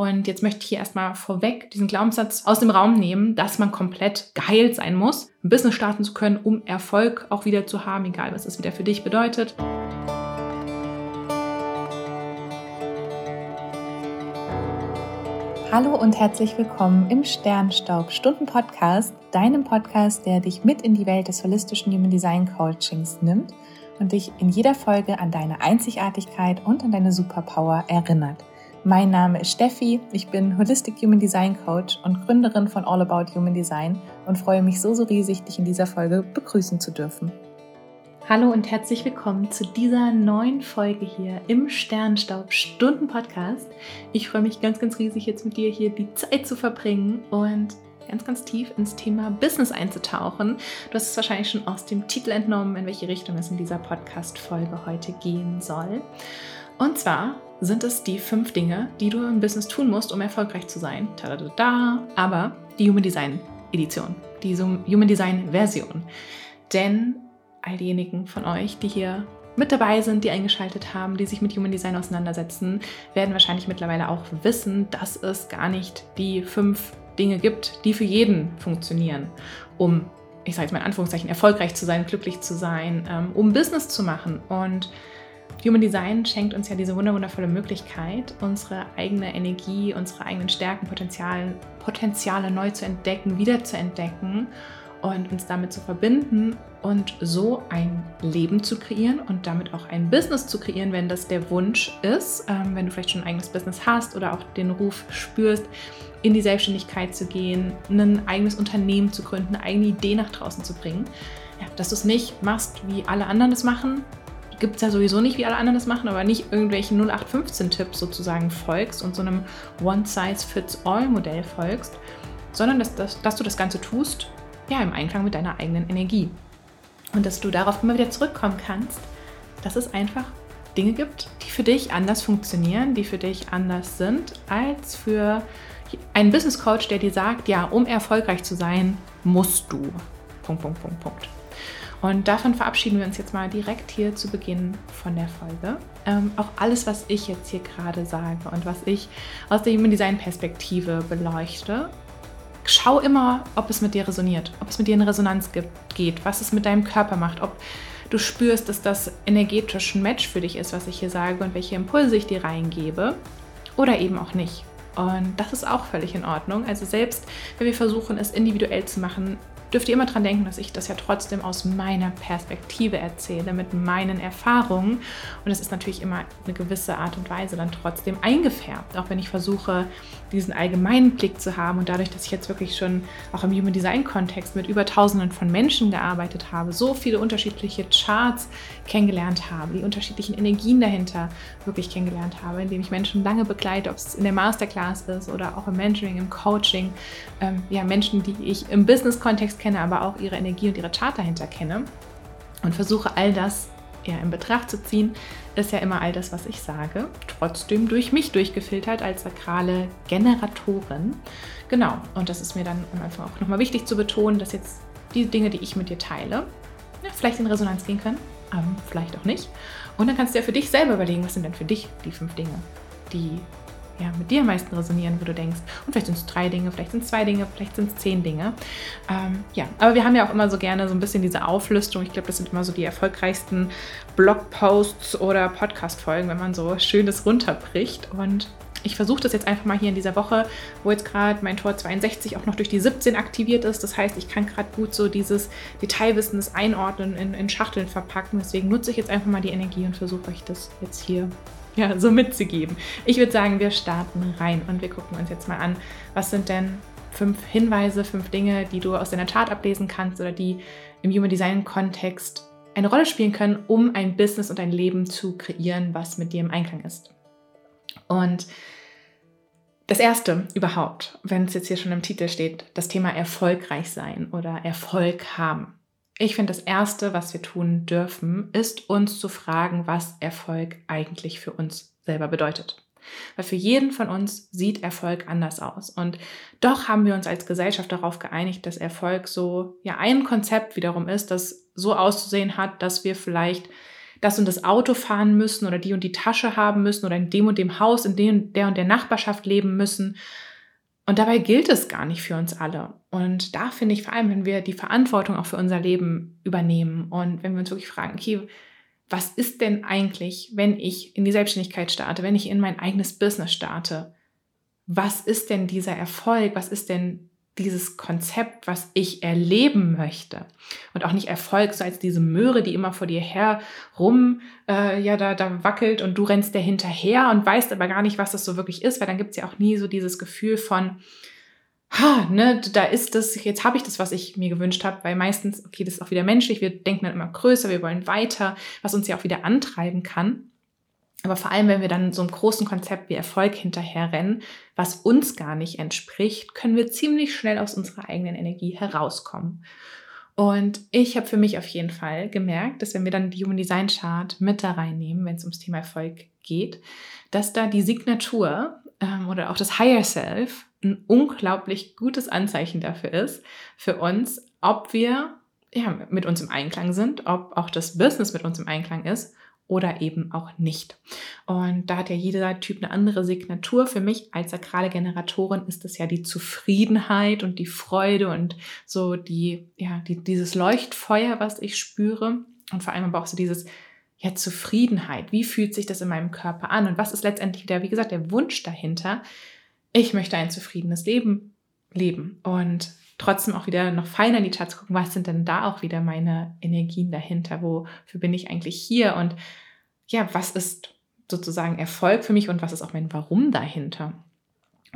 Und jetzt möchte ich hier erstmal vorweg diesen Glaubenssatz aus dem Raum nehmen, dass man komplett geheilt sein muss, ein Business starten zu können, um Erfolg auch wieder zu haben, egal was das wieder für dich bedeutet. Hallo und herzlich willkommen im Sternstaub Stunden Podcast, deinem Podcast, der dich mit in die Welt des holistischen Human Design Coachings nimmt und dich in jeder Folge an deine Einzigartigkeit und an deine Superpower erinnert. Mein Name ist Steffi, ich bin Holistic Human Design Coach und Gründerin von All About Human Design und freue mich so, so riesig, dich in dieser Folge begrüßen zu dürfen. Hallo und herzlich willkommen zu dieser neuen Folge hier im Sternstaub Stunden Podcast. Ich freue mich ganz, ganz riesig, jetzt mit dir hier die Zeit zu verbringen und ganz, ganz tief ins Thema Business einzutauchen. Du hast es wahrscheinlich schon aus dem Titel entnommen, in welche Richtung es in dieser Podcast-Folge heute gehen soll. Und zwar sind es die fünf Dinge, die du im Business tun musst, um erfolgreich zu sein. Tada, aber die Human Design Edition, die Human Design Version. Denn all diejenigen von euch, die hier mit dabei sind, die eingeschaltet haben, die sich mit Human Design auseinandersetzen, werden wahrscheinlich mittlerweile auch wissen, dass es gar nicht die fünf Dinge gibt, die für jeden funktionieren, um, ich sage jetzt mal in Anführungszeichen, erfolgreich zu sein, glücklich zu sein, ähm, um Business zu machen. Und Human Design schenkt uns ja diese wundervolle Möglichkeit, unsere eigene Energie, unsere eigenen Stärken, Potenziale, Potenziale neu zu entdecken, wieder zu entdecken und uns damit zu verbinden und so ein Leben zu kreieren und damit auch ein Business zu kreieren, wenn das der Wunsch ist, ähm, wenn du vielleicht schon ein eigenes Business hast oder auch den Ruf spürst, in die Selbstständigkeit zu gehen, ein eigenes Unternehmen zu gründen, eine eigene Idee nach draußen zu bringen. Ja, dass du es nicht machst, wie alle anderen es machen, gibt es ja sowieso nicht, wie alle anderen das machen, aber nicht irgendwelchen 0815-Tipps sozusagen folgst und so einem One-Size-Fits-All-Modell folgst, sondern dass, dass, dass du das Ganze tust, ja, im Einklang mit deiner eigenen Energie. Und dass du darauf immer wieder zurückkommen kannst, dass es einfach Dinge gibt, die für dich anders funktionieren, die für dich anders sind, als für einen Business Coach, der dir sagt, ja, um erfolgreich zu sein, musst du. Punkt, Punkt, Punkt, Punkt. Und davon verabschieden wir uns jetzt mal direkt hier zu Beginn von der Folge. Ähm, auch alles, was ich jetzt hier gerade sage und was ich aus der Human Design Perspektive beleuchte, schau immer, ob es mit dir resoniert, ob es mit dir in Resonanz gibt, geht, was es mit deinem Körper macht, ob du spürst, dass das energetisch ein Match für dich ist, was ich hier sage und welche Impulse ich dir reingebe oder eben auch nicht. Und das ist auch völlig in Ordnung. Also selbst wenn wir versuchen, es individuell zu machen, dürft ihr immer daran denken, dass ich das ja trotzdem aus meiner Perspektive erzähle, mit meinen Erfahrungen. Und es ist natürlich immer eine gewisse Art und Weise dann trotzdem eingefärbt, auch wenn ich versuche, diesen allgemeinen Blick zu haben. Und dadurch, dass ich jetzt wirklich schon auch im Human Design Kontext mit über Tausenden von Menschen gearbeitet habe, so viele unterschiedliche Charts kennengelernt habe, die unterschiedlichen Energien dahinter wirklich kennengelernt habe, indem ich Menschen lange begleite, ob es in der Masterclass ist oder auch im Mentoring, im Coaching, ähm, ja, Menschen, die ich im Business-Kontext kenne, aber auch ihre Energie und ihre Chart dahinter kenne und versuche all das ja, in Betracht zu ziehen, ist ja immer all das, was ich sage, trotzdem durch mich durchgefiltert als sakrale Generatorin. Genau, und das ist mir dann am Anfang auch nochmal wichtig zu betonen, dass jetzt die Dinge, die ich mit dir teile, ja, vielleicht in Resonanz gehen können, aber vielleicht auch nicht. Und dann kannst du ja für dich selber überlegen, was sind denn für dich die fünf Dinge, die ja, mit dir am meisten resonieren, wo du denkst, und vielleicht sind es drei Dinge, vielleicht sind es zwei Dinge, vielleicht sind es zehn Dinge. Ähm, ja, aber wir haben ja auch immer so gerne so ein bisschen diese Auflistung. Ich glaube, das sind immer so die erfolgreichsten Blogposts oder Podcast-Folgen, wenn man so Schönes runterbricht. Und ich versuche das jetzt einfach mal hier in dieser Woche, wo jetzt gerade mein Tor 62 auch noch durch die 17 aktiviert ist. Das heißt, ich kann gerade gut so dieses Detailwissen, das Einordnen in, in Schachteln verpacken. Deswegen nutze ich jetzt einfach mal die Energie und versuche euch das jetzt hier ja, so mitzugeben. Ich würde sagen, wir starten rein und wir gucken uns jetzt mal an, was sind denn fünf Hinweise, fünf Dinge, die du aus deiner Chart ablesen kannst oder die im Human Design Kontext eine Rolle spielen können, um ein Business und ein Leben zu kreieren, was mit dir im Einklang ist. Und das erste überhaupt, wenn es jetzt hier schon im Titel steht, das Thema erfolgreich sein oder Erfolg haben. Ich finde, das Erste, was wir tun dürfen, ist uns zu fragen, was Erfolg eigentlich für uns selber bedeutet. Weil für jeden von uns sieht Erfolg anders aus. Und doch haben wir uns als Gesellschaft darauf geeinigt, dass Erfolg so ja ein Konzept wiederum ist, das so auszusehen hat, dass wir vielleicht das und das Auto fahren müssen oder die und die Tasche haben müssen oder in dem und dem Haus, in dem, der und der Nachbarschaft leben müssen. Und dabei gilt es gar nicht für uns alle. Und da finde ich vor allem, wenn wir die Verantwortung auch für unser Leben übernehmen und wenn wir uns wirklich fragen, okay, was ist denn eigentlich, wenn ich in die Selbstständigkeit starte, wenn ich in mein eigenes Business starte? Was ist denn dieser Erfolg? Was ist denn dieses Konzept, was ich erleben möchte. Und auch nicht Erfolg so als diese Möhre, die immer vor dir her rum, äh, ja, da, da wackelt und du rennst der hinterher und weißt aber gar nicht, was das so wirklich ist, weil dann gibt es ja auch nie so dieses Gefühl von, ha, ne, da ist das, jetzt habe ich das, was ich mir gewünscht habe, weil meistens, okay, das ist auch wieder menschlich, wir denken dann immer größer, wir wollen weiter, was uns ja auch wieder antreiben kann. Aber vor allem, wenn wir dann so einem großen Konzept wie Erfolg hinterherrennen, was uns gar nicht entspricht, können wir ziemlich schnell aus unserer eigenen Energie herauskommen. Und ich habe für mich auf jeden Fall gemerkt, dass wenn wir dann die Human Design Chart mit da reinnehmen, wenn es ums Thema Erfolg geht, dass da die Signatur ähm, oder auch das Higher Self ein unglaublich gutes Anzeichen dafür ist, für uns, ob wir ja, mit uns im Einklang sind, ob auch das Business mit uns im Einklang ist oder eben auch nicht. Und da hat ja jeder Typ eine andere Signatur. Für mich als sakrale Generatorin ist es ja die Zufriedenheit und die Freude und so die, ja, die, dieses Leuchtfeuer, was ich spüre. Und vor allem aber auch so dieses, ja, Zufriedenheit. Wie fühlt sich das in meinem Körper an? Und was ist letztendlich wieder, wie gesagt, der Wunsch dahinter? Ich möchte ein zufriedenes Leben leben. Und trotzdem auch wieder noch feiner in die Charts gucken, was sind denn da auch wieder meine Energien dahinter? Wofür bin ich eigentlich hier? Und ja, was ist sozusagen Erfolg für mich und was ist auch mein Warum dahinter?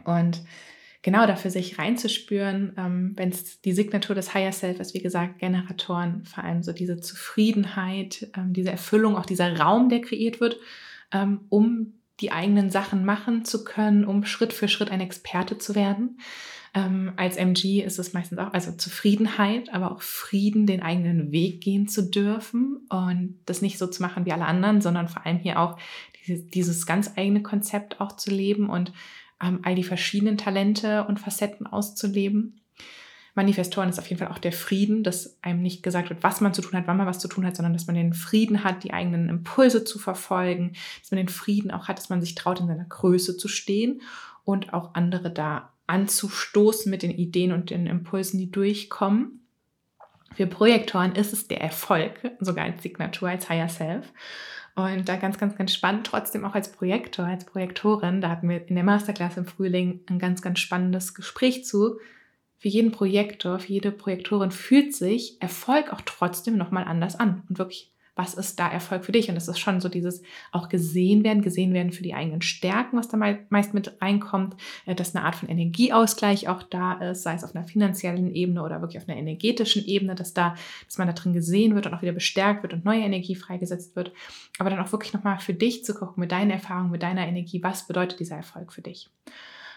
Und genau dafür sich reinzuspüren, ähm, wenn es die Signatur des Higher Self ist, wie gesagt, Generatoren, vor allem so diese Zufriedenheit, ähm, diese Erfüllung, auch dieser Raum, der kreiert wird, ähm, um die eigenen Sachen machen zu können, um Schritt für Schritt ein Experte zu werden. Ähm, als MG ist es meistens auch, also Zufriedenheit, aber auch Frieden, den eigenen Weg gehen zu dürfen und das nicht so zu machen wie alle anderen, sondern vor allem hier auch dieses, dieses ganz eigene Konzept auch zu leben und ähm, all die verschiedenen Talente und Facetten auszuleben. Manifestoren ist auf jeden Fall auch der Frieden, dass einem nicht gesagt wird, was man zu tun hat, wann man was zu tun hat, sondern dass man den Frieden hat, die eigenen Impulse zu verfolgen, dass man den Frieden auch hat, dass man sich traut, in seiner Größe zu stehen und auch andere da anzustoßen mit den Ideen und den Impulsen, die durchkommen. Für Projektoren ist es der Erfolg, sogar als Signatur, als Higher Self. Und da ganz, ganz, ganz spannend, trotzdem auch als Projektor, als Projektorin, da hatten wir in der Masterclass im Frühling ein ganz, ganz spannendes Gespräch zu. Für jeden Projektor, für jede Projektorin fühlt sich Erfolg auch trotzdem nochmal anders an und wirklich was ist da Erfolg für dich? Und es ist schon so dieses auch gesehen werden, gesehen werden für die eigenen Stärken, was da meist mit reinkommt, äh, dass eine Art von Energieausgleich auch da ist, sei es auf einer finanziellen Ebene oder wirklich auf einer energetischen Ebene, dass da, dass man da drin gesehen wird und auch wieder bestärkt wird und neue Energie freigesetzt wird. Aber dann auch wirklich nochmal für dich zu gucken, mit deinen Erfahrungen, mit deiner Energie, was bedeutet dieser Erfolg für dich?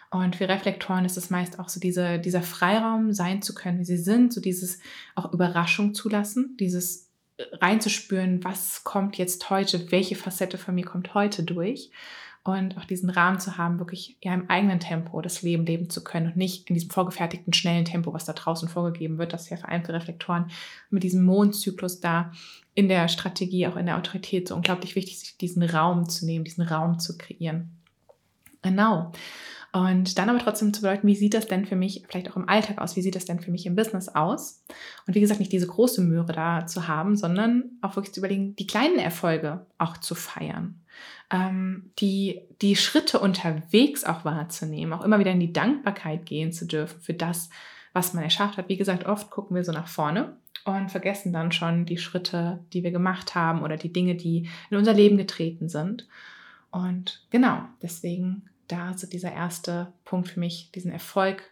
Und für Reflektoren ist es meist auch so diese, dieser Freiraum sein zu können, wie sie sind, so dieses auch Überraschung zulassen, dieses reinzuspüren, was kommt jetzt heute, welche Facette von mir kommt heute durch und auch diesen Rahmen zu haben, wirklich ja im eigenen Tempo das Leben leben zu können und nicht in diesem vorgefertigten, schnellen Tempo, was da draußen vorgegeben wird, das ja für Reflektoren mit diesem Mondzyklus da in der Strategie, auch in der Autorität so unglaublich wichtig, sich diesen Raum zu nehmen, diesen Raum zu kreieren. Genau. Und dann aber trotzdem zu bedeuten, wie sieht das denn für mich vielleicht auch im Alltag aus? Wie sieht das denn für mich im Business aus? Und wie gesagt, nicht diese große Möhre da zu haben, sondern auch wirklich zu überlegen, die kleinen Erfolge auch zu feiern. Ähm, die, die Schritte unterwegs auch wahrzunehmen, auch immer wieder in die Dankbarkeit gehen zu dürfen für das, was man erschafft hat. Wie gesagt, oft gucken wir so nach vorne und vergessen dann schon die Schritte, die wir gemacht haben oder die Dinge, die in unser Leben getreten sind. Und genau, deswegen da so dieser erste Punkt für mich, diesen Erfolg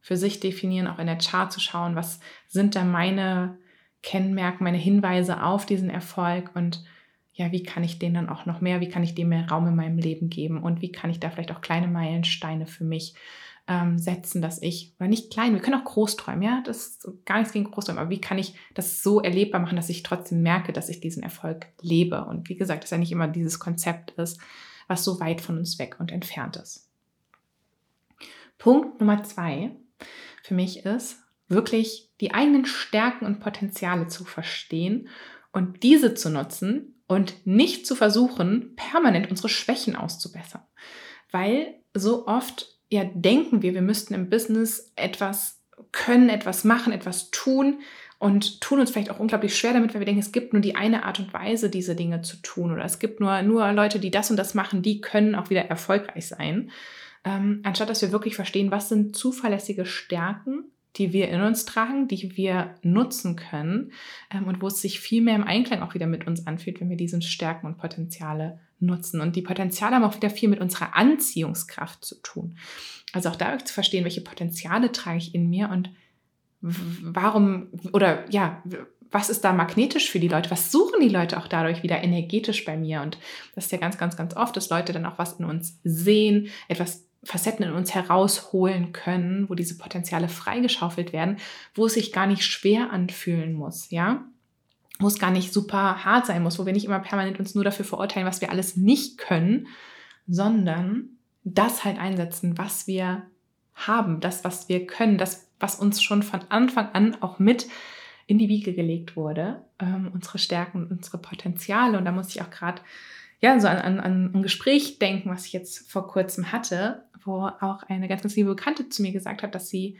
für sich definieren, auch in der Chart zu schauen, was sind da meine Kennmerke, meine Hinweise auf diesen Erfolg und ja, wie kann ich den dann auch noch mehr, wie kann ich dem mehr Raum in meinem Leben geben und wie kann ich da vielleicht auch kleine Meilensteine für mich ähm, setzen, dass ich, oder nicht klein, wir können auch groß träumen, ja, das ist gar nichts gegen Großträumen, aber wie kann ich das so erlebbar machen, dass ich trotzdem merke, dass ich diesen Erfolg lebe? Und wie gesagt, dass ja nicht immer dieses Konzept ist, was so weit von uns weg und entfernt ist. Punkt Nummer zwei für mich ist, wirklich die eigenen Stärken und Potenziale zu verstehen und diese zu nutzen, und nicht zu versuchen, permanent unsere Schwächen auszubessern. Weil so oft ja denken wir, wir müssten im Business etwas können, etwas machen, etwas tun und tun uns vielleicht auch unglaublich schwer damit, weil wir denken, es gibt nur die eine Art und Weise, diese Dinge zu tun oder es gibt nur, nur Leute, die das und das machen, die können auch wieder erfolgreich sein. Ähm, anstatt dass wir wirklich verstehen, was sind zuverlässige Stärken, die wir in uns tragen, die wir nutzen können ähm, und wo es sich viel mehr im Einklang auch wieder mit uns anfühlt, wenn wir diese Stärken und Potenziale nutzen. Und die Potenziale haben auch wieder viel mit unserer Anziehungskraft zu tun. Also auch da zu verstehen, welche Potenziale trage ich in mir und warum oder ja, was ist da magnetisch für die Leute? Was suchen die Leute auch dadurch wieder energetisch bei mir? Und das ist ja ganz, ganz, ganz oft, dass Leute dann auch was in uns sehen, etwas Facetten in uns herausholen können, wo diese Potenziale freigeschaufelt werden, wo es sich gar nicht schwer anfühlen muss, ja? Wo es gar nicht super hart sein muss, wo wir nicht immer permanent uns nur dafür verurteilen, was wir alles nicht können, sondern das halt einsetzen, was wir haben, das, was wir können, das, was uns schon von Anfang an auch mit in die Wiege gelegt wurde, ähm, unsere Stärken unsere Potenziale. Und da muss ich auch gerade ja, so an, an, an ein Gespräch denken, was ich jetzt vor kurzem hatte, wo auch eine ganz, ganz liebe Bekannte zu mir gesagt hat, dass sie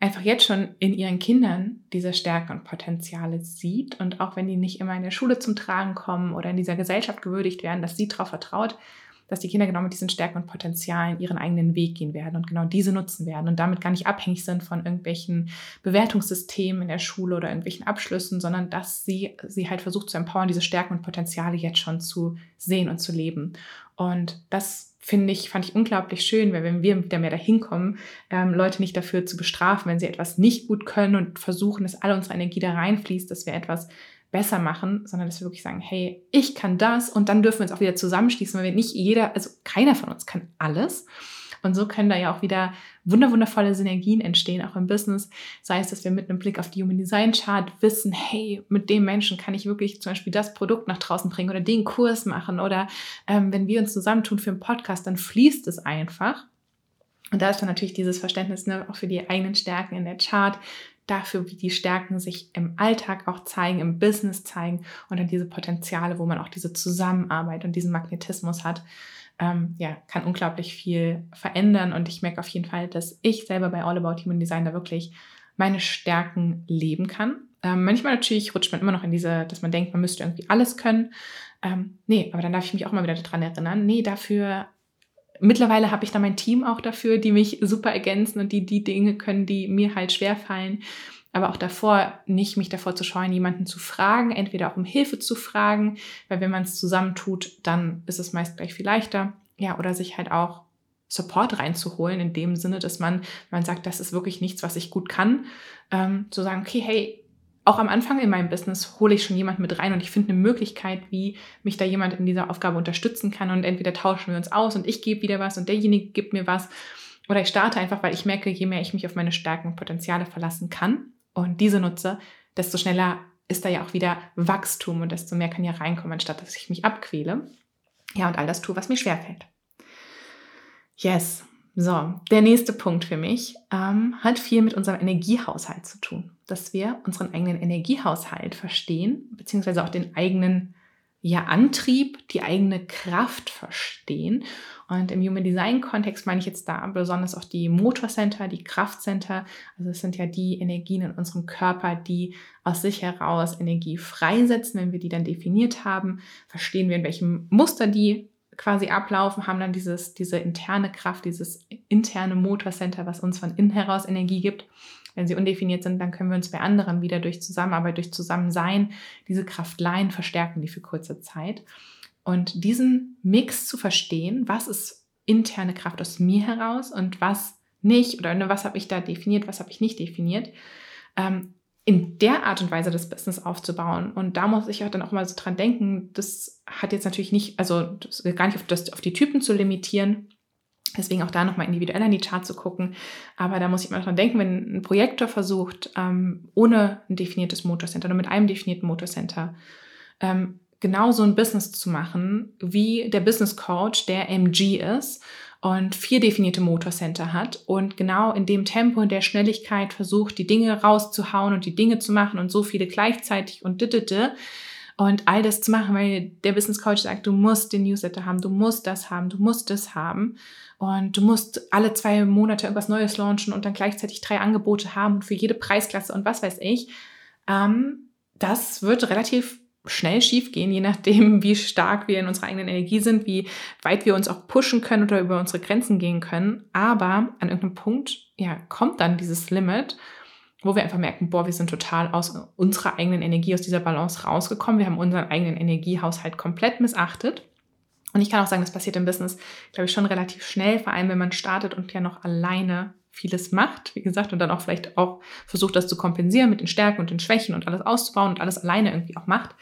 einfach jetzt schon in ihren Kindern diese Stärken und Potenziale sieht und auch wenn die nicht immer in der Schule zum Tragen kommen oder in dieser Gesellschaft gewürdigt werden, dass sie darauf vertraut, dass die Kinder genau mit diesen Stärken und Potenzialen ihren eigenen Weg gehen werden und genau diese nutzen werden und damit gar nicht abhängig sind von irgendwelchen Bewertungssystemen in der Schule oder irgendwelchen Abschlüssen, sondern dass sie sie halt versucht zu empowern, diese Stärken und Potenziale jetzt schon zu sehen und zu leben. Und das finde ich, fand ich unglaublich schön, weil wenn wir wieder mehr dahin kommen, ähm, Leute nicht dafür zu bestrafen, wenn sie etwas nicht gut können und versuchen, dass alle unsere Energie da reinfließt, dass wir etwas besser machen, sondern dass wir wirklich sagen, hey, ich kann das und dann dürfen wir uns auch wieder zusammenschließen, weil wir nicht jeder, also keiner von uns kann alles. Und so können da ja auch wieder wunderwundervolle Synergien entstehen, auch im Business. Sei es, dass wir mit einem Blick auf die Human Design Chart wissen, hey, mit dem Menschen kann ich wirklich zum Beispiel das Produkt nach draußen bringen oder den Kurs machen. Oder ähm, wenn wir uns zusammentun für einen Podcast, dann fließt es einfach. Und da ist dann natürlich dieses Verständnis ne, auch für die eigenen Stärken in der Chart, dafür, wie die Stärken sich im Alltag auch zeigen, im Business zeigen und dann diese Potenziale, wo man auch diese Zusammenarbeit und diesen Magnetismus hat, ähm, ja, kann unglaublich viel verändern. Und ich merke auf jeden Fall, dass ich selber bei All About Human Design da wirklich meine Stärken leben kann. Ähm, manchmal natürlich rutscht man immer noch in diese, dass man denkt, man müsste irgendwie alles können. Ähm, nee, aber dann darf ich mich auch mal wieder daran erinnern, nee, dafür Mittlerweile habe ich da mein Team auch dafür, die mich super ergänzen und die die Dinge können, die mir halt schwer fallen. Aber auch davor nicht mich davor zu scheuen, jemanden zu fragen, entweder auch um Hilfe zu fragen, weil wenn man es zusammen tut, dann ist es meist gleich viel leichter. Ja, oder sich halt auch Support reinzuholen, in dem Sinne, dass man, man sagt, das ist wirklich nichts, was ich gut kann, ähm, zu sagen, okay, hey, auch am Anfang in meinem Business hole ich schon jemanden mit rein und ich finde eine Möglichkeit, wie mich da jemand in dieser Aufgabe unterstützen kann und entweder tauschen wir uns aus und ich gebe wieder was und derjenige gibt mir was oder ich starte einfach, weil ich merke, je mehr ich mich auf meine Stärken und Potenziale verlassen kann und diese nutze, desto schneller ist da ja auch wieder Wachstum und desto mehr kann ja reinkommen, anstatt dass ich mich abquäle. Ja, und all das tue, was mir schwerfällt. Yes. So, der nächste Punkt für mich ähm, hat viel mit unserem Energiehaushalt zu tun, dass wir unseren eigenen Energiehaushalt verstehen, beziehungsweise auch den eigenen ja, Antrieb, die eigene Kraft verstehen. Und im Human Design Kontext meine ich jetzt da besonders auch die Motorcenter, die Kraftcenter. Also es sind ja die Energien in unserem Körper, die aus sich heraus Energie freisetzen. Wenn wir die dann definiert haben, verstehen wir, in welchem Muster die quasi ablaufen, haben dann dieses, diese interne Kraft, dieses interne Motorcenter, was uns von innen heraus Energie gibt. Wenn sie undefiniert sind, dann können wir uns bei anderen wieder durch Zusammenarbeit, durch Zusammensein diese Kraft leihen, verstärken die für kurze Zeit. Und diesen Mix zu verstehen, was ist interne Kraft aus mir heraus und was nicht, oder ne, was habe ich da definiert, was habe ich nicht definiert, ähm, in der Art und Weise das Business aufzubauen. Und da muss ich auch dann auch mal so dran denken, das hat jetzt natürlich nicht, also gar nicht auf, das, auf die Typen zu limitieren. Deswegen auch da nochmal individuell an die Chart zu gucken. Aber da muss ich mal dran denken, wenn ein Projektor versucht, ähm, ohne ein definiertes Motorcenter, nur mit einem definierten Motorcenter, ähm, genau so ein Business zu machen, wie der Business Coach, der MG ist und vier definierte Motorcenter hat und genau in dem Tempo und der Schnelligkeit versucht, die Dinge rauszuhauen und die Dinge zu machen und so viele gleichzeitig und dittete Und all das zu machen, weil der Business Coach sagt, du musst den Newsletter haben, du musst das haben, du musst das haben. Und du musst alle zwei Monate irgendwas Neues launchen und dann gleichzeitig drei Angebote haben für jede Preisklasse und was weiß ich. Ähm, das wird relativ schnell schiefgehen, je nachdem, wie stark wir in unserer eigenen Energie sind, wie weit wir uns auch pushen können oder über unsere Grenzen gehen können. Aber an irgendeinem Punkt, ja, kommt dann dieses Limit, wo wir einfach merken, boah, wir sind total aus unserer eigenen Energie, aus dieser Balance rausgekommen. Wir haben unseren eigenen Energiehaushalt komplett missachtet. Und ich kann auch sagen, das passiert im Business, glaube ich, schon relativ schnell, vor allem wenn man startet und ja noch alleine vieles macht, wie gesagt, und dann auch vielleicht auch versucht, das zu kompensieren mit den Stärken und den Schwächen und alles auszubauen und alles alleine irgendwie auch macht,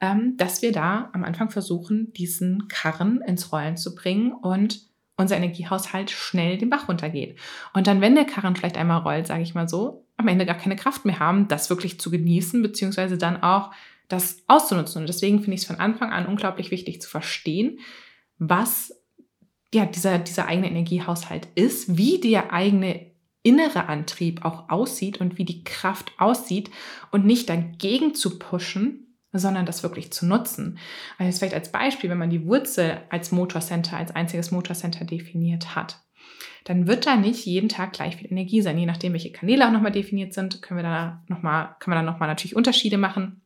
ähm, dass wir da am Anfang versuchen, diesen Karren ins Rollen zu bringen und unser Energiehaushalt schnell den Bach runtergeht. Und dann, wenn der Karren vielleicht einmal rollt, sage ich mal so, am Ende gar keine Kraft mehr haben, das wirklich zu genießen, beziehungsweise dann auch das auszunutzen. Und deswegen finde ich es von Anfang an unglaublich wichtig zu verstehen, was ja, dieser, dieser eigene Energiehaushalt ist, wie der eigene innere Antrieb auch aussieht und wie die Kraft aussieht und nicht dagegen zu pushen, sondern das wirklich zu nutzen. Also vielleicht als Beispiel, wenn man die Wurzel als Motorcenter, als einziges Motorcenter definiert hat, dann wird da nicht jeden Tag gleich viel Energie sein. Je nachdem, welche Kanäle auch nochmal definiert sind, können wir da noch mal, können wir da nochmal natürlich Unterschiede machen.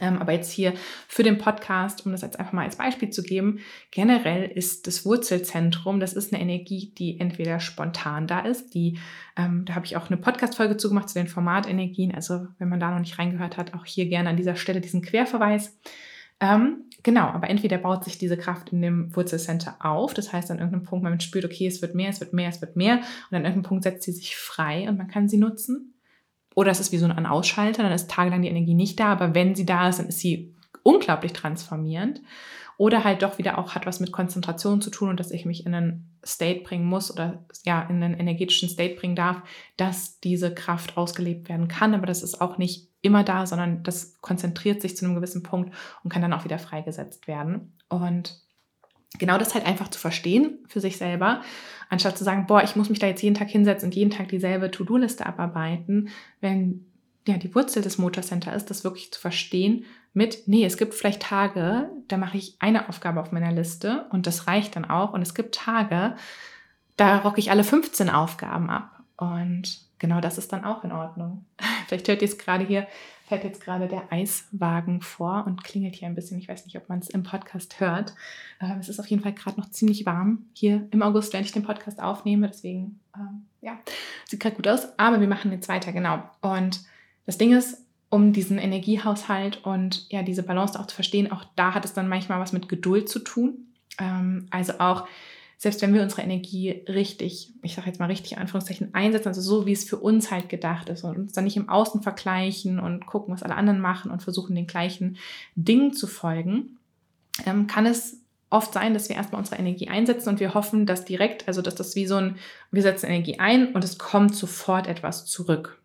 Ähm, aber jetzt hier für den Podcast, um das jetzt einfach mal als Beispiel zu geben, generell ist das Wurzelzentrum, das ist eine Energie, die entweder spontan da ist, die, ähm, da habe ich auch eine Podcast-Folge zugemacht zu den Formatenergien, also wenn man da noch nicht reingehört hat, auch hier gerne an dieser Stelle diesen Querverweis. Ähm, genau, aber entweder baut sich diese Kraft in dem Wurzelcenter auf, das heißt an irgendeinem Punkt, man spürt, okay, es wird mehr, es wird mehr, es wird mehr und an irgendeinem Punkt setzt sie sich frei und man kann sie nutzen. Oder es ist wie so ein Ausschalter, dann ist tagelang die Energie nicht da, aber wenn sie da ist, dann ist sie unglaublich transformierend. Oder halt doch wieder auch hat was mit Konzentration zu tun und dass ich mich in einen State bringen muss oder ja, in einen energetischen State bringen darf, dass diese Kraft ausgelebt werden kann. Aber das ist auch nicht immer da, sondern das konzentriert sich zu einem gewissen Punkt und kann dann auch wieder freigesetzt werden. Und genau das halt einfach zu verstehen für sich selber, anstatt zu sagen, boah, ich muss mich da jetzt jeden Tag hinsetzen und jeden Tag dieselbe To-Do-Liste abarbeiten, wenn ja die Wurzel des Motorcenter ist, das wirklich zu verstehen mit, nee, es gibt vielleicht Tage, da mache ich eine Aufgabe auf meiner Liste und das reicht dann auch und es gibt Tage, da rocke ich alle 15 Aufgaben ab und genau das ist dann auch in Ordnung. Vielleicht hört ihr es gerade hier, fährt jetzt gerade der Eiswagen vor und klingelt hier ein bisschen. Ich weiß nicht, ob man es im Podcast hört. Ähm, es ist auf jeden Fall gerade noch ziemlich warm hier im August, wenn ich den Podcast aufnehme. Deswegen, ähm, ja, sieht gerade gut aus. Aber wir machen jetzt weiter, genau. Und das Ding ist, um diesen Energiehaushalt und ja, diese Balance auch zu verstehen, auch da hat es dann manchmal was mit Geduld zu tun. Ähm, also auch selbst wenn wir unsere Energie richtig, ich sage jetzt mal richtig Anführungszeichen, einsetzen, also so wie es für uns halt gedacht ist und uns dann nicht im Außen vergleichen und gucken, was alle anderen machen und versuchen, den gleichen Dingen zu folgen, ähm, kann es oft sein, dass wir erstmal unsere Energie einsetzen und wir hoffen, dass direkt, also dass das wie so ein, wir setzen Energie ein und es kommt sofort etwas zurück.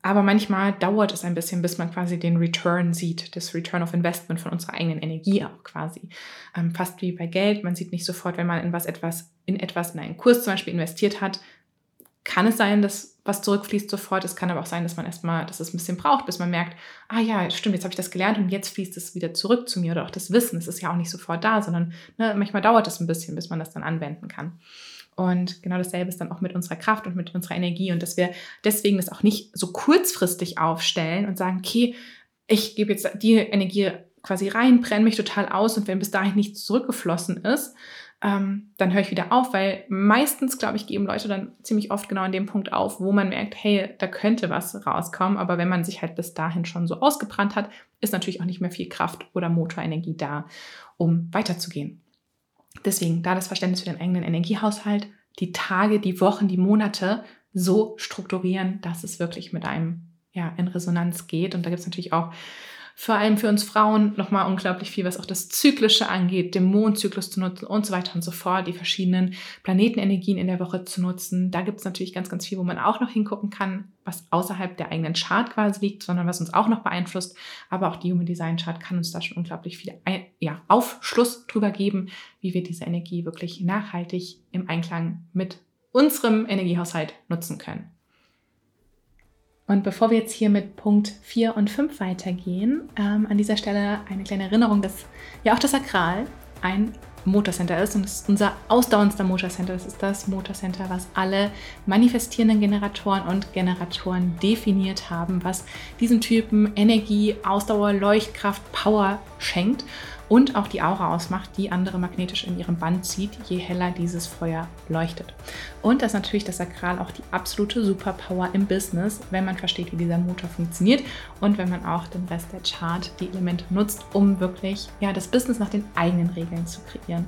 Aber manchmal dauert es ein bisschen, bis man quasi den Return sieht, das Return of Investment von unserer eigenen Energie auch quasi. Ähm, fast wie bei Geld. Man sieht nicht sofort, wenn man in was etwas, in etwas, in einen Kurs zum Beispiel investiert hat, kann es sein, dass was zurückfließt sofort. Es kann aber auch sein, dass man erstmal, dass es ein bisschen braucht, bis man merkt, ah ja, stimmt, jetzt habe ich das gelernt und jetzt fließt es wieder zurück zu mir oder auch das Wissen. Es ist ja auch nicht sofort da, sondern ne, manchmal dauert es ein bisschen, bis man das dann anwenden kann. Und genau dasselbe ist dann auch mit unserer Kraft und mit unserer Energie und dass wir deswegen das auch nicht so kurzfristig aufstellen und sagen, okay, ich gebe jetzt die Energie quasi rein, brenne mich total aus und wenn bis dahin nichts zurückgeflossen ist, ähm, dann höre ich wieder auf, weil meistens, glaube ich, geben Leute dann ziemlich oft genau an dem Punkt auf, wo man merkt, hey, da könnte was rauskommen, aber wenn man sich halt bis dahin schon so ausgebrannt hat, ist natürlich auch nicht mehr viel Kraft oder Motorenergie da, um weiterzugehen. Deswegen da das Verständnis für den eigenen Energiehaushalt, die Tage, die Wochen, die Monate so strukturieren, dass es wirklich mit einem ja, in Resonanz geht. Und da gibt es natürlich auch vor allem für uns Frauen nochmal unglaublich viel, was auch das Zyklische angeht, den Mondzyklus zu nutzen und so weiter und so fort, die verschiedenen Planetenenergien in der Woche zu nutzen. Da gibt es natürlich ganz, ganz viel, wo man auch noch hingucken kann, was außerhalb der eigenen Chart quasi liegt, sondern was uns auch noch beeinflusst. Aber auch die Human Design Chart kann uns da schon unglaublich viel ja, Aufschluss drüber geben, wie wir diese Energie wirklich nachhaltig im Einklang mit unserem Energiehaushalt nutzen können. Und bevor wir jetzt hier mit Punkt 4 und 5 weitergehen, ähm, an dieser Stelle eine kleine Erinnerung, dass ja auch das Sakral ein Motorcenter ist und es ist unser ausdauerndster Motorcenter. Das ist das Motorcenter, was alle manifestierenden Generatoren und Generatoren definiert haben, was diesen Typen Energie, Ausdauer, Leuchtkraft, Power schenkt und auch die Aura ausmacht, die andere magnetisch in ihrem Band zieht, je heller dieses Feuer leuchtet. Und das ist natürlich das Sakral auch die absolute Superpower im Business, wenn man versteht, wie dieser Motor funktioniert und wenn man auch den Rest der Chart, die Elemente nutzt, um wirklich ja, das Business nach den eigenen Regeln zu kreieren.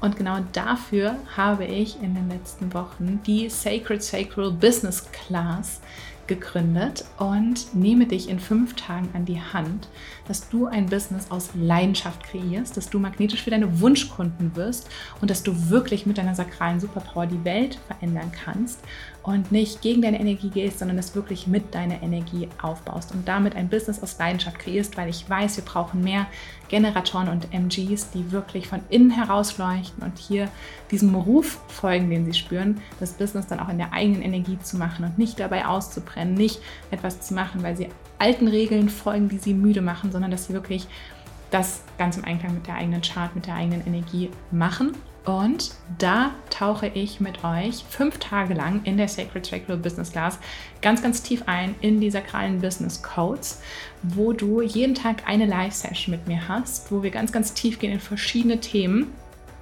Und genau dafür habe ich in den letzten Wochen die Sacred Sacral Business Class gegründet und nehme dich in fünf Tagen an die Hand, dass du ein Business aus Leidenschaft kreierst, dass du magnetisch für deine Wunschkunden wirst und dass du wirklich mit deiner sakralen Superpower die Welt verändern kannst und nicht gegen deine Energie gehst, sondern es wirklich mit deiner Energie aufbaust und damit ein Business aus Leidenschaft kreierst, weil ich weiß, wir brauchen mehr Generatoren und MGs, die wirklich von innen heraus leuchten und hier diesem Ruf folgen, den sie spüren, das Business dann auch in der eigenen Energie zu machen und nicht dabei auszubrennen, nicht etwas zu machen, weil sie alten Regeln folgen, die sie müde machen, sondern dass sie wirklich das ganz im Einklang mit der eigenen Chart, mit der eigenen Energie machen. Und da tauche ich mit euch fünf Tage lang in der Sacred Sacral Business Class ganz, ganz tief ein in die sakralen Business Codes, wo du jeden Tag eine Live-Session mit mir hast, wo wir ganz, ganz tief gehen in verschiedene Themen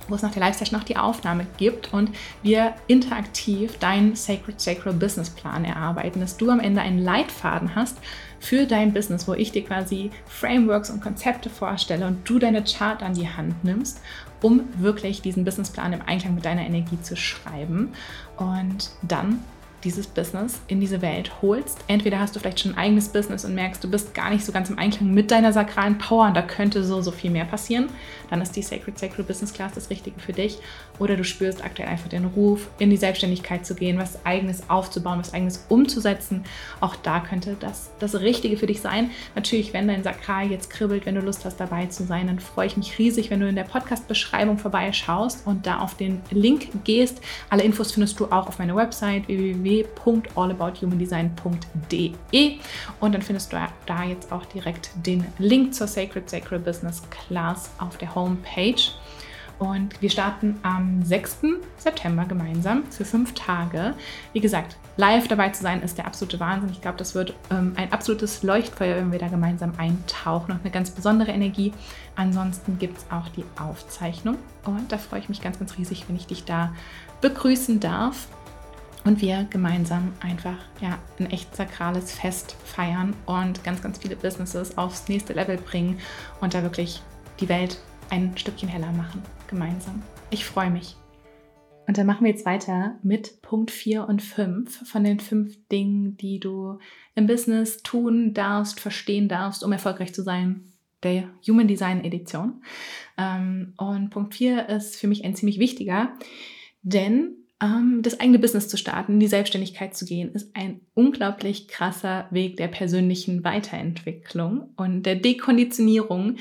wo es nach der Live-Session noch die Aufnahme gibt und wir interaktiv deinen Sacred Sacral Business Plan erarbeiten, dass du am Ende einen Leitfaden hast für dein Business, wo ich dir quasi Frameworks und Konzepte vorstelle und du deine Chart an die Hand nimmst, um wirklich diesen Businessplan im Einklang mit deiner Energie zu schreiben. Und dann dieses Business in diese Welt holst. Entweder hast du vielleicht schon ein eigenes Business und merkst, du bist gar nicht so ganz im Einklang mit deiner sakralen Power und da könnte so, so viel mehr passieren. Dann ist die Sacred Sacred Business Class das Richtige für dich. Oder du spürst aktuell einfach den Ruf, in die Selbstständigkeit zu gehen, was eigenes aufzubauen, was eigenes umzusetzen. Auch da könnte das das Richtige für dich sein. Natürlich, wenn dein Sakral jetzt kribbelt, wenn du Lust hast, dabei zu sein, dann freue ich mich riesig, wenn du in der Podcast-Beschreibung vorbeischaust und da auf den Link gehst. Alle Infos findest du auch auf meiner Website www www.allabouthumandesign.de und dann findest du da jetzt auch direkt den Link zur Sacred Sacred Business Class auf der Homepage. Und wir starten am 6. September gemeinsam für fünf Tage. Wie gesagt, live dabei zu sein ist der absolute Wahnsinn. Ich glaube, das wird ähm, ein absolutes Leuchtfeuer, wenn wir da gemeinsam eintauchen und eine ganz besondere Energie. Ansonsten gibt es auch die Aufzeichnung. Und da freue ich mich ganz, ganz riesig, wenn ich dich da begrüßen darf und wir gemeinsam einfach ja, ein echt sakrales Fest feiern und ganz, ganz viele Businesses aufs nächste Level bringen und da wirklich die Welt ein Stückchen heller machen, gemeinsam. Ich freue mich. Und dann machen wir jetzt weiter mit Punkt 4 und 5 von den fünf Dingen, die du im Business tun darfst, verstehen darfst, um erfolgreich zu sein. Der Human Design Edition. Ähm, und Punkt 4 ist für mich ein ziemlich wichtiger, denn ähm, das eigene Business zu starten, in die Selbstständigkeit zu gehen, ist ein unglaublich krasser Weg der persönlichen Weiterentwicklung und der Dekonditionierung,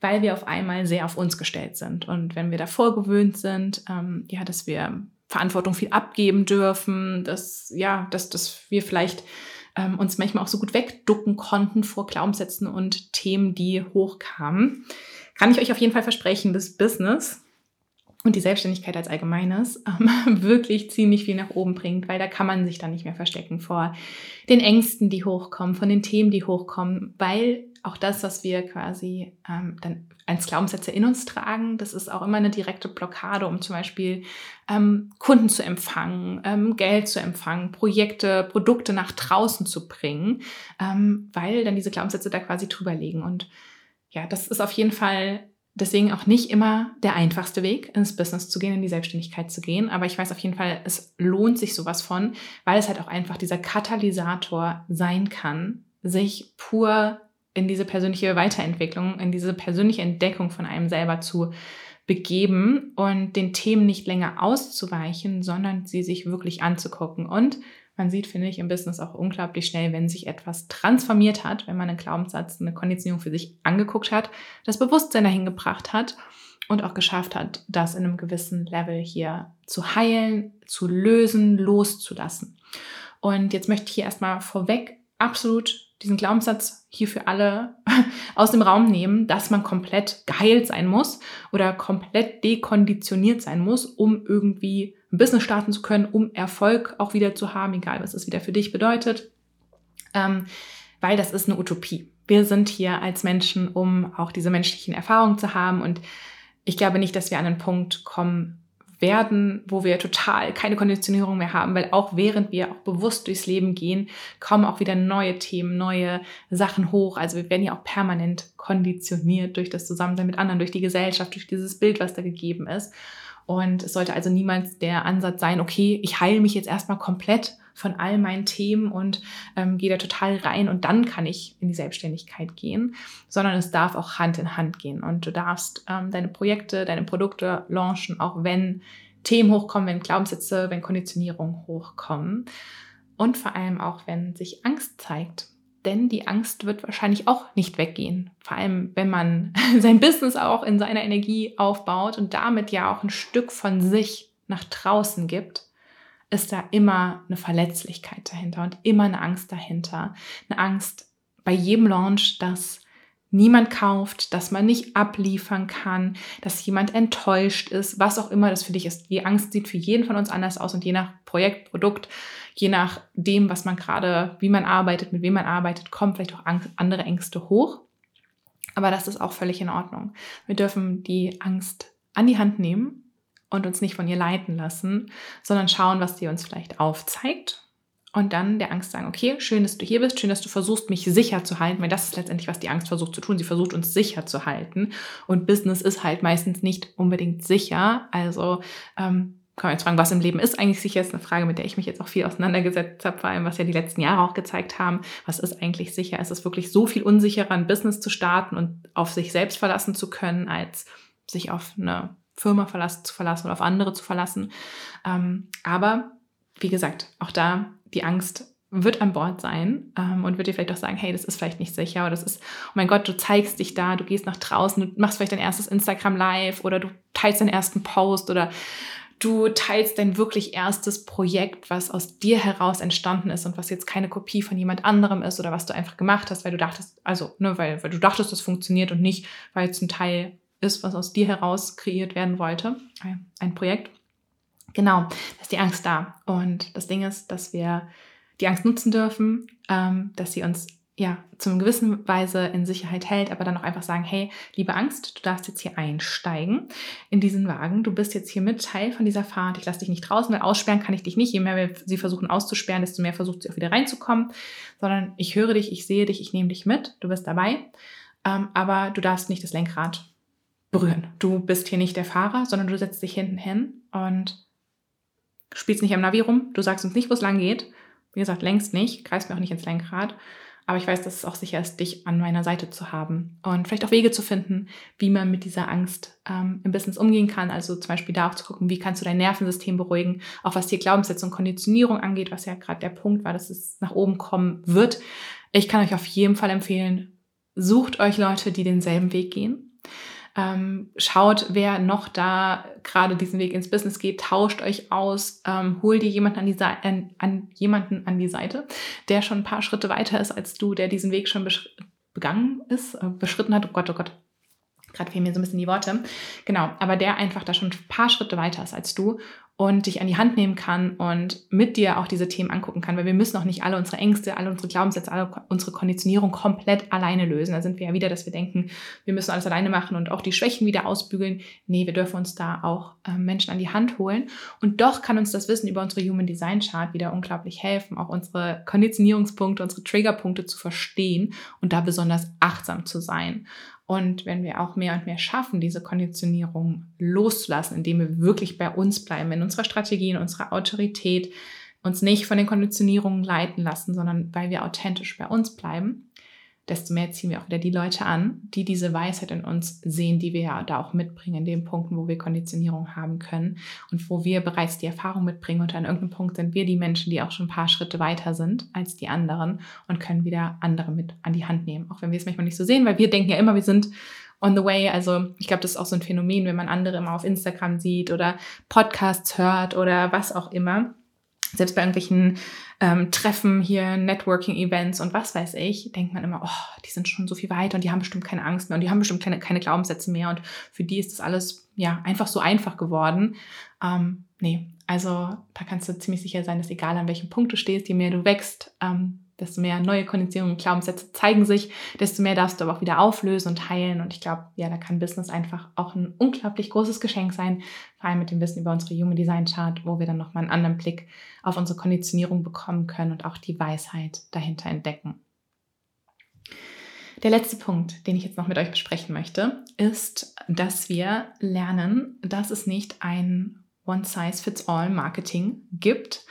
weil wir auf einmal sehr auf uns gestellt sind. Und wenn wir davor gewöhnt sind, ähm, ja, dass wir Verantwortung viel abgeben dürfen, dass, ja, dass, dass wir vielleicht ähm, uns manchmal auch so gut wegducken konnten vor Glaubenssätzen und Themen, die hochkamen, kann ich euch auf jeden Fall versprechen, das Business und die Selbstständigkeit als Allgemeines ähm, wirklich ziemlich viel nach oben bringt, weil da kann man sich dann nicht mehr verstecken vor den Ängsten, die hochkommen, von den Themen, die hochkommen, weil auch das, was wir quasi ähm, dann als Glaubenssätze in uns tragen, das ist auch immer eine direkte Blockade, um zum Beispiel ähm, Kunden zu empfangen, ähm, Geld zu empfangen, Projekte, Produkte nach draußen zu bringen, ähm, weil dann diese Glaubenssätze da quasi drüber liegen. Und ja, das ist auf jeden Fall deswegen auch nicht immer der einfachste Weg, ins Business zu gehen, in die Selbstständigkeit zu gehen. Aber ich weiß auf jeden Fall, es lohnt sich sowas von, weil es halt auch einfach dieser Katalysator sein kann, sich pur in diese persönliche Weiterentwicklung, in diese persönliche Entdeckung von einem selber zu begeben und den Themen nicht länger auszuweichen, sondern sie sich wirklich anzugucken. Und man sieht, finde ich, im Business auch unglaublich schnell, wenn sich etwas transformiert hat, wenn man einen Glaubenssatz, eine Konditionierung für sich angeguckt hat, das Bewusstsein dahin gebracht hat und auch geschafft hat, das in einem gewissen Level hier zu heilen, zu lösen, loszulassen. Und jetzt möchte ich hier erstmal vorweg absolut diesen Glaubenssatz hier für alle aus dem Raum nehmen, dass man komplett geheilt sein muss oder komplett dekonditioniert sein muss, um irgendwie ein Business starten zu können, um Erfolg auch wieder zu haben, egal was es wieder für dich bedeutet. Ähm, weil das ist eine Utopie. Wir sind hier als Menschen, um auch diese menschlichen Erfahrungen zu haben. Und ich glaube nicht, dass wir an einen Punkt kommen werden, wo wir total keine Konditionierung mehr haben, weil auch während wir auch bewusst durchs Leben gehen, kommen auch wieder neue Themen, neue Sachen hoch. Also wir werden ja auch permanent konditioniert durch das Zusammensein mit anderen, durch die Gesellschaft, durch dieses Bild, was da gegeben ist. Und es sollte also niemals der Ansatz sein, okay, ich heile mich jetzt erstmal komplett von all meinen Themen und ähm, gehe da total rein und dann kann ich in die Selbstständigkeit gehen, sondern es darf auch Hand in Hand gehen und du darfst ähm, deine Projekte, deine Produkte launchen, auch wenn Themen hochkommen, wenn Glaubenssätze, wenn Konditionierungen hochkommen und vor allem auch, wenn sich Angst zeigt. Denn die Angst wird wahrscheinlich auch nicht weggehen. Vor allem, wenn man sein Business auch in seiner Energie aufbaut und damit ja auch ein Stück von sich nach draußen gibt, ist da immer eine Verletzlichkeit dahinter und immer eine Angst dahinter. Eine Angst bei jedem Launch, dass niemand kauft, dass man nicht abliefern kann, dass jemand enttäuscht ist, was auch immer das für dich ist. Die Angst sieht für jeden von uns anders aus und je nach Projekt, Produkt, je nach dem, was man gerade, wie man arbeitet, mit wem man arbeitet, kommen vielleicht auch andere Ängste hoch. Aber das ist auch völlig in Ordnung. Wir dürfen die Angst an die Hand nehmen und uns nicht von ihr leiten lassen, sondern schauen, was sie uns vielleicht aufzeigt und dann der Angst sagen, okay, schön, dass du hier bist, schön, dass du versuchst, mich sicher zu halten, weil das ist letztendlich, was die Angst versucht zu tun. Sie versucht, uns sicher zu halten. Und Business ist halt meistens nicht unbedingt sicher. Also ähm, kann man jetzt fragen, was im Leben ist eigentlich sicher, ist eine Frage, mit der ich mich jetzt auch viel auseinandergesetzt habe, vor allem was ja die letzten Jahre auch gezeigt haben. Was ist eigentlich sicher? Ist es wirklich so viel unsicherer, ein Business zu starten und auf sich selbst verlassen zu können, als sich auf eine Firma verlassen, zu verlassen oder auf andere zu verlassen. Ähm, aber wie gesagt, auch da die Angst wird an Bord sein ähm, und wird dir vielleicht auch sagen, hey, das ist vielleicht nicht sicher oder das ist, oh mein Gott, du zeigst dich da, du gehst nach draußen, du machst vielleicht dein erstes Instagram Live oder du teilst deinen ersten Post oder du teilst dein wirklich erstes Projekt, was aus dir heraus entstanden ist und was jetzt keine Kopie von jemand anderem ist oder was du einfach gemacht hast, weil du dachtest, also, ne, weil, weil du dachtest, das funktioniert und nicht, weil es ein Teil ist, was aus dir heraus kreiert werden wollte, ein Projekt. Genau, da ist die Angst da. Und das Ding ist, dass wir die Angst nutzen dürfen, ähm, dass sie uns ja zum gewissen Weise in Sicherheit hält, aber dann auch einfach sagen, hey, liebe Angst, du darfst jetzt hier einsteigen in diesen Wagen. Du bist jetzt hier mit Teil von dieser Fahrt. Ich lasse dich nicht draußen, weil aussperren kann ich dich nicht. Je mehr wir sie versuchen auszusperren, desto mehr versucht sie auch wieder reinzukommen. Sondern ich höre dich, ich sehe dich, ich nehme dich mit. Du bist dabei. Ähm, aber du darfst nicht das Lenkrad berühren. Du bist hier nicht der Fahrer, sondern du setzt dich hinten hin und spielst nicht am Navi rum. Du sagst uns nicht, wo es lang geht. Wie gesagt, längst nicht. Greifst mir auch nicht ins Lenkrad. Aber ich weiß, dass es auch sicher ist, dich an meiner Seite zu haben und vielleicht auch Wege zu finden, wie man mit dieser Angst ähm, im Business umgehen kann. Also zum Beispiel da auch zu gucken, wie kannst du dein Nervensystem beruhigen, auch was die Glaubenssätze und Konditionierung angeht, was ja gerade der Punkt war, dass es nach oben kommen wird. Ich kann euch auf jeden Fall empfehlen, sucht euch Leute, die denselben Weg gehen ähm, schaut, wer noch da gerade diesen Weg ins Business geht, tauscht euch aus, ähm, hol dir jemanden an, die an, an, jemanden an die Seite, der schon ein paar Schritte weiter ist als du, der diesen Weg schon begangen ist, äh, beschritten hat. Oh Gott, oh Gott, gerade fehlen mir so ein bisschen die Worte. Genau, aber der einfach da schon ein paar Schritte weiter ist als du und dich an die Hand nehmen kann und mit dir auch diese Themen angucken kann, weil wir müssen auch nicht alle unsere Ängste, alle unsere Glaubenssätze, alle unsere Konditionierung komplett alleine lösen. Da sind wir ja wieder, dass wir denken, wir müssen alles alleine machen und auch die Schwächen wieder ausbügeln. Nee, wir dürfen uns da auch äh, Menschen an die Hand holen und doch kann uns das Wissen über unsere Human Design Chart wieder unglaublich helfen, auch unsere Konditionierungspunkte, unsere Triggerpunkte zu verstehen und da besonders achtsam zu sein. Und wenn wir auch mehr und mehr schaffen, diese Konditionierung loszulassen, indem wir wirklich bei uns bleiben, in unserer Strategie, in unserer Autorität, uns nicht von den Konditionierungen leiten lassen, sondern weil wir authentisch bei uns bleiben, desto mehr ziehen wir auch wieder die Leute an, die diese Weisheit in uns sehen, die wir ja da auch mitbringen, in den Punkten, wo wir Konditionierung haben können und wo wir bereits die Erfahrung mitbringen. Und an irgendeinem Punkt sind wir die Menschen, die auch schon ein paar Schritte weiter sind als die anderen und können wieder andere mit an die Hand nehmen. Auch wenn wir es manchmal nicht so sehen, weil wir denken ja immer, wir sind on the way. Also ich glaube, das ist auch so ein Phänomen, wenn man andere immer auf Instagram sieht oder Podcasts hört oder was auch immer selbst bei irgendwelchen ähm, Treffen hier, Networking-Events und was weiß ich, denkt man immer, oh, die sind schon so viel weiter und die haben bestimmt keine Angst mehr und die haben bestimmt keine, keine Glaubenssätze mehr und für die ist das alles ja einfach so einfach geworden. Ähm, nee, also da kannst du ziemlich sicher sein, dass egal an welchem Punkt du stehst, je mehr du wächst, ähm, desto mehr neue Konditionierungen und Glaubenssätze zeigen sich, desto mehr darfst du aber auch wieder auflösen und heilen. Und ich glaube, ja, da kann Business einfach auch ein unglaublich großes Geschenk sein, vor allem mit dem Wissen über unsere Human Design Chart, wo wir dann nochmal einen anderen Blick auf unsere Konditionierung bekommen können und auch die Weisheit dahinter entdecken. Der letzte Punkt, den ich jetzt noch mit euch besprechen möchte, ist, dass wir lernen, dass es nicht ein One-Size-Fits-All-Marketing gibt,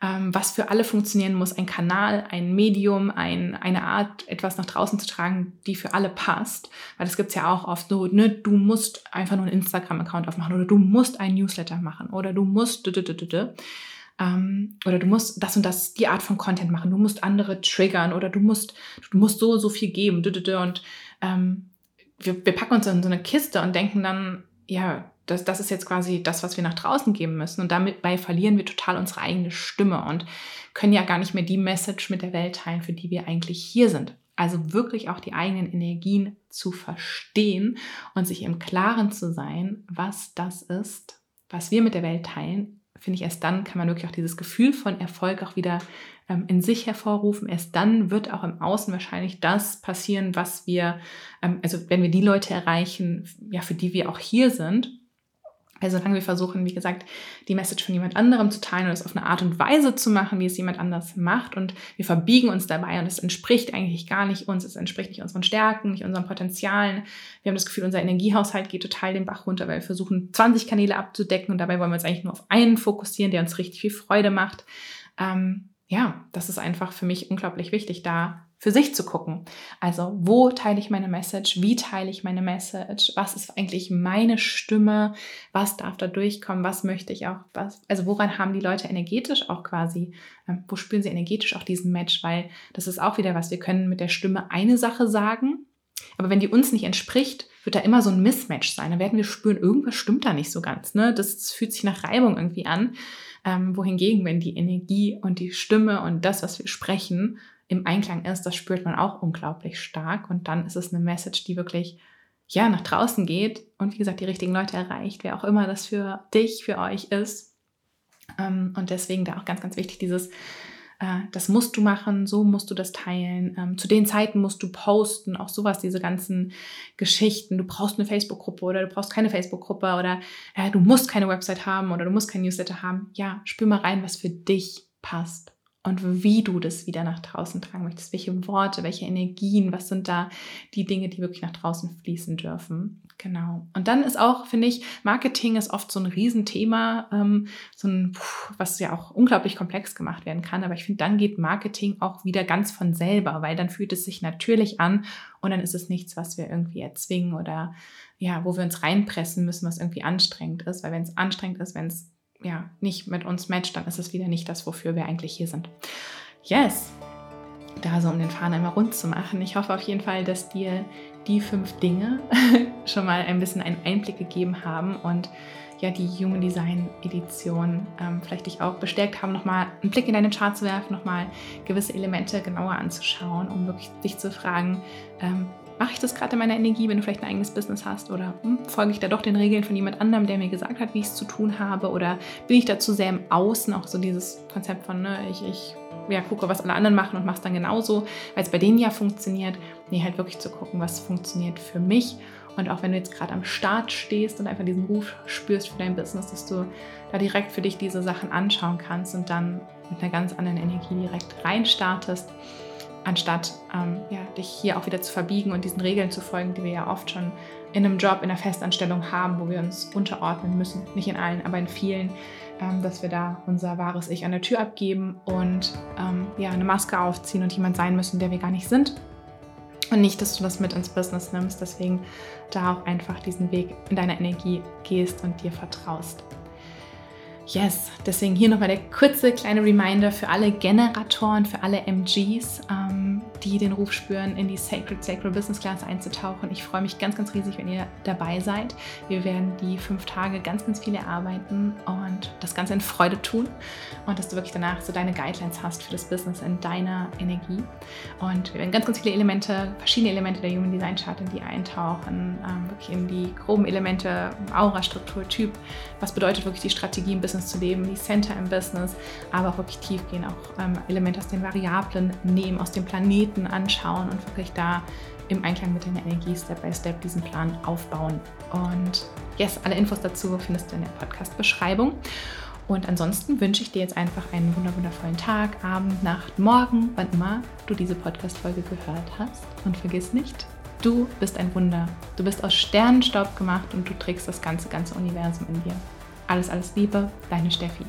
ähm, was für alle funktionieren muss, ein Kanal, ein Medium, ein, eine Art, etwas nach draußen zu tragen, die für alle passt. Weil das gibt es ja auch oft so, ne, du musst einfach nur einen Instagram-Account aufmachen oder du musst einen Newsletter machen oder du musst ähm, oder du musst das und das, die Art von Content machen, du musst andere triggern oder du musst, du musst so, so viel geben und ähm, wir, wir packen uns in so eine Kiste und denken dann, ja, das, das ist jetzt quasi das, was wir nach draußen geben müssen. Und damit bei verlieren wir total unsere eigene Stimme und können ja gar nicht mehr die Message mit der Welt teilen, für die wir eigentlich hier sind. Also wirklich auch die eigenen Energien zu verstehen und sich im Klaren zu sein, was das ist, was wir mit der Welt teilen, finde ich, erst dann kann man wirklich auch dieses Gefühl von Erfolg auch wieder ähm, in sich hervorrufen. Erst dann wird auch im Außen wahrscheinlich das passieren, was wir, ähm, also wenn wir die Leute erreichen, ja, für die wir auch hier sind, also solange wir versuchen, wie gesagt, die Message von jemand anderem zu teilen und es auf eine Art und Weise zu machen, wie es jemand anders macht und wir verbiegen uns dabei und es entspricht eigentlich gar nicht uns, es entspricht nicht unseren Stärken, nicht unseren Potenzialen. Wir haben das Gefühl, unser Energiehaushalt geht total den Bach runter, weil wir versuchen, 20 Kanäle abzudecken und dabei wollen wir uns eigentlich nur auf einen fokussieren, der uns richtig viel Freude macht. Ähm, ja, das ist einfach für mich unglaublich wichtig, da für sich zu gucken. Also, wo teile ich meine Message? Wie teile ich meine Message? Was ist eigentlich meine Stimme? Was darf da durchkommen? Was möchte ich auch? Was, also, woran haben die Leute energetisch auch quasi? Ähm, wo spüren sie energetisch auch diesen Match? Weil das ist auch wieder was. Wir können mit der Stimme eine Sache sagen, aber wenn die uns nicht entspricht, wird da immer so ein Mismatch sein. Dann werden wir spüren, irgendwas stimmt da nicht so ganz. Ne? Das fühlt sich nach Reibung irgendwie an. Ähm, wohingegen, wenn die Energie und die Stimme und das, was wir sprechen, im Einklang ist, das spürt man auch unglaublich stark. Und dann ist es eine Message, die wirklich ja nach draußen geht und wie gesagt die richtigen Leute erreicht, wer auch immer das für dich, für euch ist. Ähm, und deswegen da auch ganz, ganz wichtig dieses äh, das musst du machen, so musst du das teilen. Ähm, zu den Zeiten musst du posten, auch sowas, diese ganzen Geschichten. Du brauchst eine Facebook-Gruppe oder du brauchst keine Facebook-Gruppe oder äh, du musst keine Website haben oder du musst kein Newsletter haben. Ja, spür mal rein, was für dich passt und wie du das wieder nach draußen tragen möchtest, welche Worte, welche Energien, was sind da die Dinge, die wirklich nach draußen fließen dürfen. Genau. Und dann ist auch, finde ich, Marketing ist oft so ein Riesenthema, ähm, so ein, was ja auch unglaublich komplex gemacht werden kann. Aber ich finde, dann geht Marketing auch wieder ganz von selber, weil dann fühlt es sich natürlich an und dann ist es nichts, was wir irgendwie erzwingen oder ja, wo wir uns reinpressen müssen, was irgendwie anstrengend ist. Weil wenn es anstrengend ist, wenn es ja, nicht mit uns matcht, dann ist es wieder nicht das, wofür wir eigentlich hier sind. Yes, da so um den Faden einmal rund zu machen. Ich hoffe auf jeden Fall, dass dir die fünf Dinge schon mal ein bisschen einen Einblick gegeben haben und ja, die Human Design Edition ähm, vielleicht dich auch bestärkt haben, nochmal einen Blick in deine Chart zu werfen, nochmal gewisse Elemente genauer anzuschauen, um wirklich dich zu fragen, ähm, mache ich das gerade in meiner Energie, wenn du vielleicht ein eigenes Business hast? Oder hm, folge ich da doch den Regeln von jemand anderem, der mir gesagt hat, wie ich es zu tun habe? Oder bin ich da zu sehr im Außen, auch so dieses Konzept von, ne, ich, ich ja, gucke, was alle anderen machen und mache es dann genauso, weil es bei denen ja funktioniert. Nee, halt wirklich zu gucken, was funktioniert für mich. Und auch wenn du jetzt gerade am Start stehst und einfach diesen Ruf spürst für dein Business, dass du da direkt für dich diese Sachen anschauen kannst und dann mit einer ganz anderen Energie direkt reinstartest anstatt ähm, ja, dich hier auch wieder zu verbiegen und diesen Regeln zu folgen, die wir ja oft schon in einem Job, in einer Festanstellung haben, wo wir uns unterordnen müssen. Nicht in allen, aber in vielen, ähm, dass wir da unser wahres Ich an der Tür abgeben und ähm, ja, eine Maske aufziehen und jemand sein müssen, der wir gar nicht sind. Und nicht, dass du das mit ins Business nimmst. Deswegen da auch einfach diesen Weg in deiner Energie gehst und dir vertraust. Yes, deswegen hier nochmal der kurze kleine Reminder für alle Generatoren, für alle MGs. Ähm, die den Ruf spüren, in die Sacred Sacred Business Class einzutauchen. Ich freue mich ganz, ganz riesig, wenn ihr dabei seid. Wir werden die fünf Tage ganz, ganz viel erarbeiten und das Ganze in Freude tun und dass du wirklich danach so deine Guidelines hast für das Business in deiner Energie. Und wir werden ganz, ganz viele Elemente, verschiedene Elemente der Human Design Chart in die eintauchen, ähm, wirklich in die groben Elemente, Aura, Struktur, Typ. Was bedeutet wirklich die Strategie im Business zu leben, die Center im Business, aber auch wirklich tief gehen, auch ähm, Elemente aus den Variablen nehmen, aus dem Planeten anschauen und wirklich da im Einklang mit deiner Energie Step by Step diesen Plan aufbauen. Und yes, alle Infos dazu findest du in der Podcast-Beschreibung. Und ansonsten wünsche ich dir jetzt einfach einen wundervollen Tag, Abend, Nacht, Morgen, wann immer du diese Podcast-Folge gehört hast. Und vergiss nicht, du bist ein Wunder. Du bist aus Sternenstaub gemacht und du trägst das ganze, ganze Universum in dir. Alles, alles Liebe, deine Steffi.